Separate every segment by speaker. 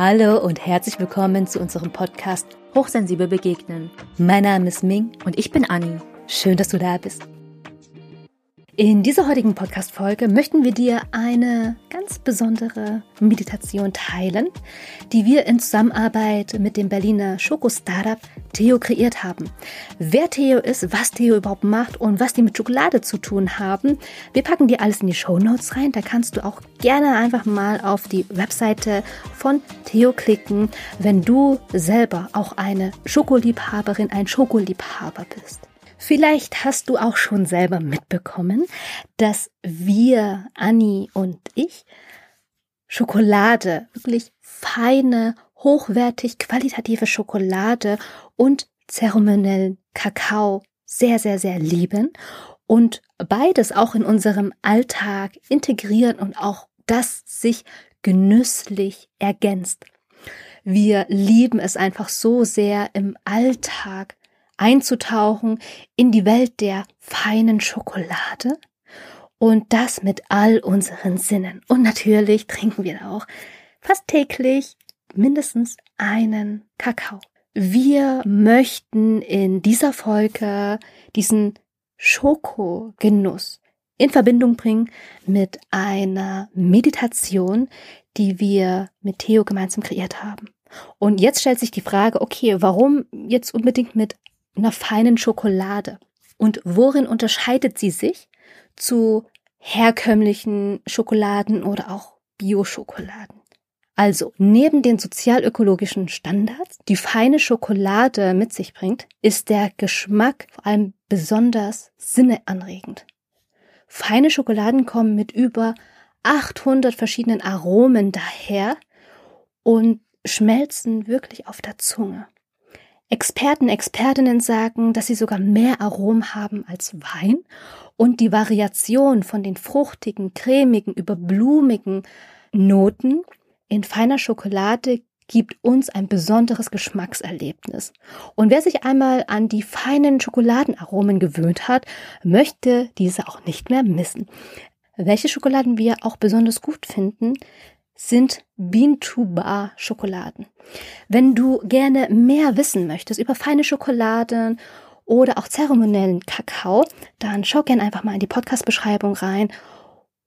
Speaker 1: Hallo und herzlich willkommen zu unserem Podcast Hochsensibel begegnen. Mein Name ist Ming
Speaker 2: und ich bin Anni.
Speaker 1: Schön, dass du da bist. In dieser heutigen Podcast-Folge möchten wir dir eine ganz besondere Meditation teilen, die wir in Zusammenarbeit mit dem Berliner Schoko-Startup Theo kreiert haben. Wer Theo ist, was Theo überhaupt macht und was die mit Schokolade zu tun haben, wir packen dir alles in die Show Notes rein. Da kannst du auch gerne einfach mal auf die Webseite von Theo klicken, wenn du selber auch eine Schokoliebhaberin, ein Schokoliebhaber bist. Vielleicht hast du auch schon selber mitbekommen, dass wir, Anni und ich, Schokolade, wirklich feine, hochwertig, qualitative Schokolade und zeremoniellen Kakao sehr, sehr, sehr lieben und beides auch in unserem Alltag integrieren und auch das sich genüsslich ergänzt. Wir lieben es einfach so sehr im Alltag einzutauchen in die Welt der feinen Schokolade und das mit all unseren Sinnen. Und natürlich trinken wir auch fast täglich mindestens einen Kakao. Wir möchten in dieser Folge diesen Schokogenuss in Verbindung bringen mit einer Meditation, die wir mit Theo gemeinsam kreiert haben. Und jetzt stellt sich die Frage, okay, warum jetzt unbedingt mit einer feinen Schokolade. Und worin unterscheidet sie sich zu herkömmlichen Schokoladen oder auch Bio-Schokoladen? Also, neben den sozialökologischen Standards, die feine Schokolade mit sich bringt, ist der Geschmack vor allem besonders sinneanregend. Feine Schokoladen kommen mit über 800 verschiedenen Aromen daher und schmelzen wirklich auf der Zunge. Experten, Expertinnen sagen, dass sie sogar mehr Aromen haben als Wein und die Variation von den fruchtigen, cremigen über blumigen Noten in feiner Schokolade gibt uns ein besonderes Geschmackserlebnis. Und wer sich einmal an die feinen Schokoladenaromen gewöhnt hat, möchte diese auch nicht mehr missen. Welche Schokoladen wir auch besonders gut finden, sind Bean-to-Bar Schokoladen. Wenn du gerne mehr wissen möchtest über feine Schokoladen oder auch zeremoniellen Kakao, dann schau gerne einfach mal in die Podcast-Beschreibung rein.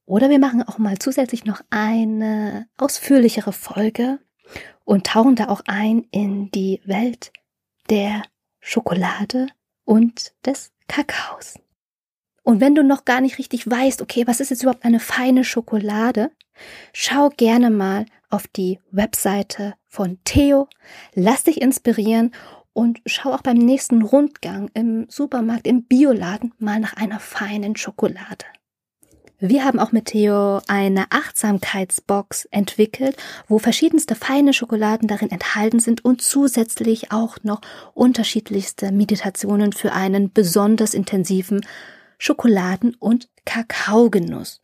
Speaker 1: Oder wir machen auch mal zusätzlich noch eine ausführlichere Folge und tauchen da auch ein in die Welt der Schokolade und des Kakaos. Und wenn du noch gar nicht richtig weißt, okay, was ist jetzt überhaupt eine feine Schokolade, schau gerne mal auf die Webseite von Theo, lass dich inspirieren und schau auch beim nächsten Rundgang im Supermarkt, im Bioladen mal nach einer feinen Schokolade. Wir haben auch mit Theo eine Achtsamkeitsbox entwickelt, wo verschiedenste feine Schokoladen darin enthalten sind und zusätzlich auch noch unterschiedlichste Meditationen für einen besonders intensiven Schokoladen- und Kakaogenuss.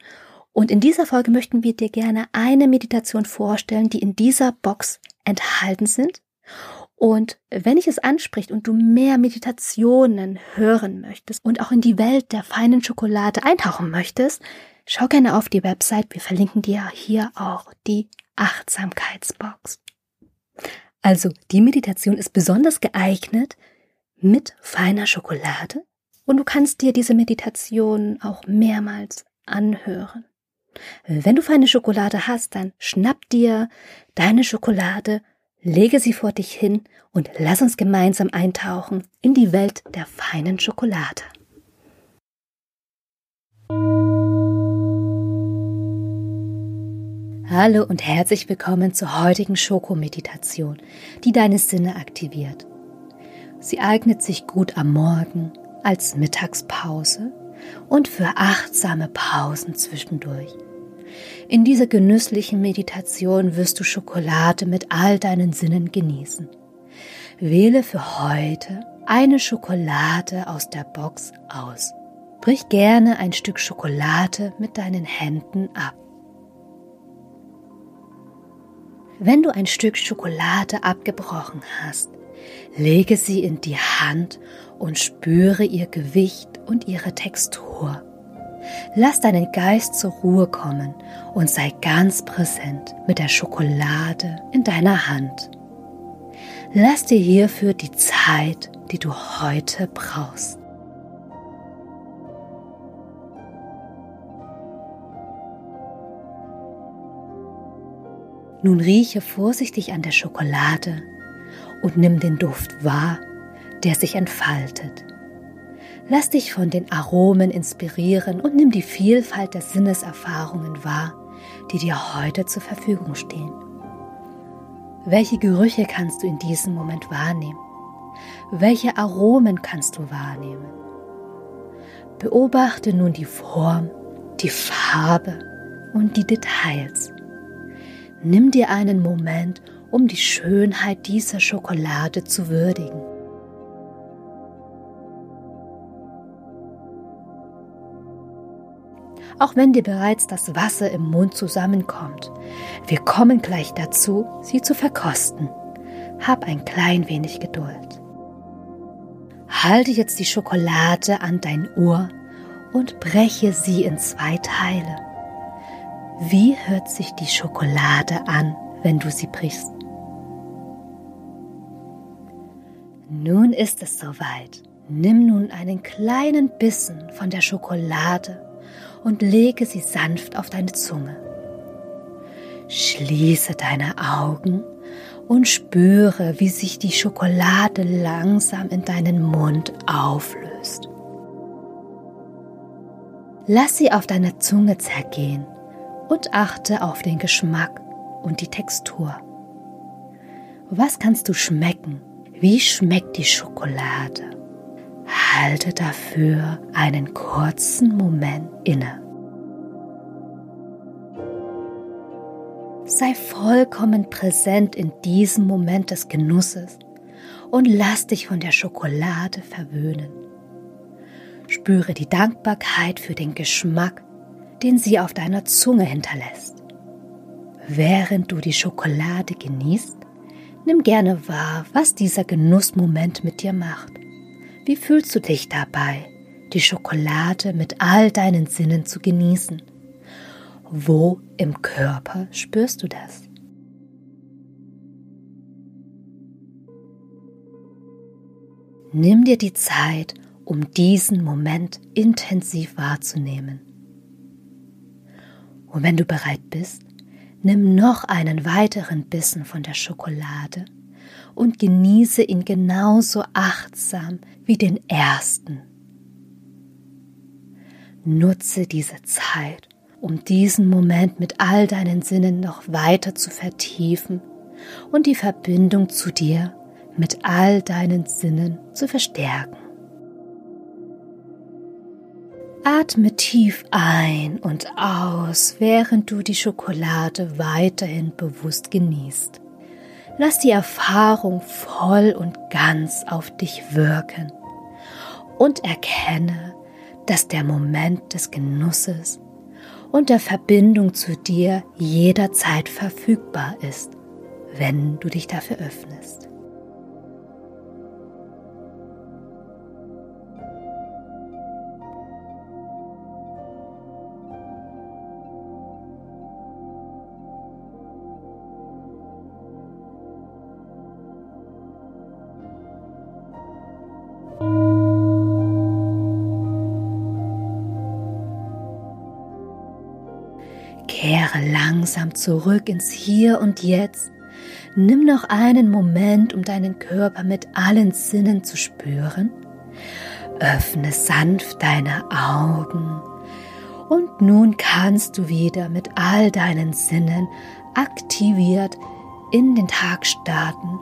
Speaker 1: Und in dieser Folge möchten wir dir gerne eine Meditation vorstellen, die in dieser Box enthalten sind. Und wenn ich es anspricht und du mehr Meditationen hören möchtest und auch in die Welt der feinen Schokolade eintauchen möchtest, schau gerne auf die Website. Wir verlinken dir hier auch die Achtsamkeitsbox. Also, die Meditation ist besonders geeignet mit feiner Schokolade und du kannst dir diese Meditation auch mehrmals anhören. Wenn du feine Schokolade hast, dann schnapp dir deine Schokolade, lege sie vor dich hin und lass uns gemeinsam eintauchen in die Welt der feinen Schokolade. Hallo und herzlich willkommen zur heutigen Schokomeditation, die deine Sinne aktiviert. Sie eignet sich gut am Morgen, als Mittagspause und für achtsame Pausen zwischendurch. In dieser genüsslichen Meditation wirst du Schokolade mit all deinen Sinnen genießen. Wähle für heute eine Schokolade aus der Box aus. Brich gerne ein Stück Schokolade mit deinen Händen ab. Wenn du ein Stück Schokolade abgebrochen hast, lege sie in die Hand und spüre ihr Gewicht und ihre Textur. Lass deinen Geist zur Ruhe kommen und sei ganz präsent mit der Schokolade in deiner Hand. Lass dir hierfür die Zeit, die du heute brauchst. Nun rieche vorsichtig an der Schokolade und nimm den Duft wahr, der sich entfaltet. Lass dich von den Aromen inspirieren und nimm die Vielfalt der Sinneserfahrungen wahr, die dir heute zur Verfügung stehen. Welche Gerüche kannst du in diesem Moment wahrnehmen? Welche Aromen kannst du wahrnehmen? Beobachte nun die Form, die Farbe und die Details. Nimm dir einen Moment, um die Schönheit dieser Schokolade zu würdigen. Auch wenn dir bereits das Wasser im Mund zusammenkommt. Wir kommen gleich dazu, sie zu verkosten. Hab ein klein wenig Geduld. Halte jetzt die Schokolade an dein Ohr und breche sie in zwei Teile. Wie hört sich die Schokolade an, wenn du sie brichst? Nun ist es soweit. Nimm nun einen kleinen Bissen von der Schokolade und lege sie sanft auf deine Zunge. Schließe deine Augen und spüre, wie sich die Schokolade langsam in deinen Mund auflöst. Lass sie auf deiner Zunge zergehen und achte auf den Geschmack und die Textur. Was kannst du schmecken? Wie schmeckt die Schokolade? Halte dafür einen kurzen Moment inne. Sei vollkommen präsent in diesem Moment des Genusses und lass dich von der Schokolade verwöhnen. Spüre die Dankbarkeit für den Geschmack, den sie auf deiner Zunge hinterlässt. Während du die Schokolade genießt, nimm gerne wahr, was dieser Genussmoment mit dir macht. Wie fühlst du dich dabei, die Schokolade mit all deinen Sinnen zu genießen? Wo im Körper spürst du das? Nimm dir die Zeit, um diesen Moment intensiv wahrzunehmen. Und wenn du bereit bist, nimm noch einen weiteren Bissen von der Schokolade und genieße ihn genauso achtsam wie den ersten. Nutze diese Zeit, um diesen Moment mit all deinen Sinnen noch weiter zu vertiefen und die Verbindung zu dir mit all deinen Sinnen zu verstärken. Atme tief ein und aus, während du die Schokolade weiterhin bewusst genießt. Lass die Erfahrung voll und ganz auf dich wirken und erkenne, dass der Moment des Genusses und der Verbindung zu dir jederzeit verfügbar ist, wenn du dich dafür öffnest. Kehre langsam zurück ins Hier und Jetzt. Nimm noch einen Moment, um deinen Körper mit allen Sinnen zu spüren. Öffne sanft deine Augen. Und nun kannst du wieder mit all deinen Sinnen aktiviert in den Tag starten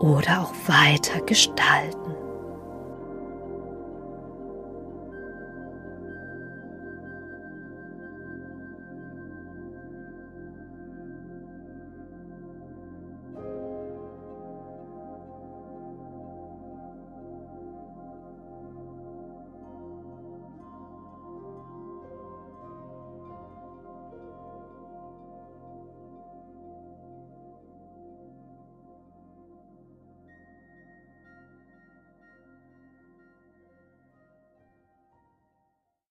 Speaker 1: oder auch weiter gestalten.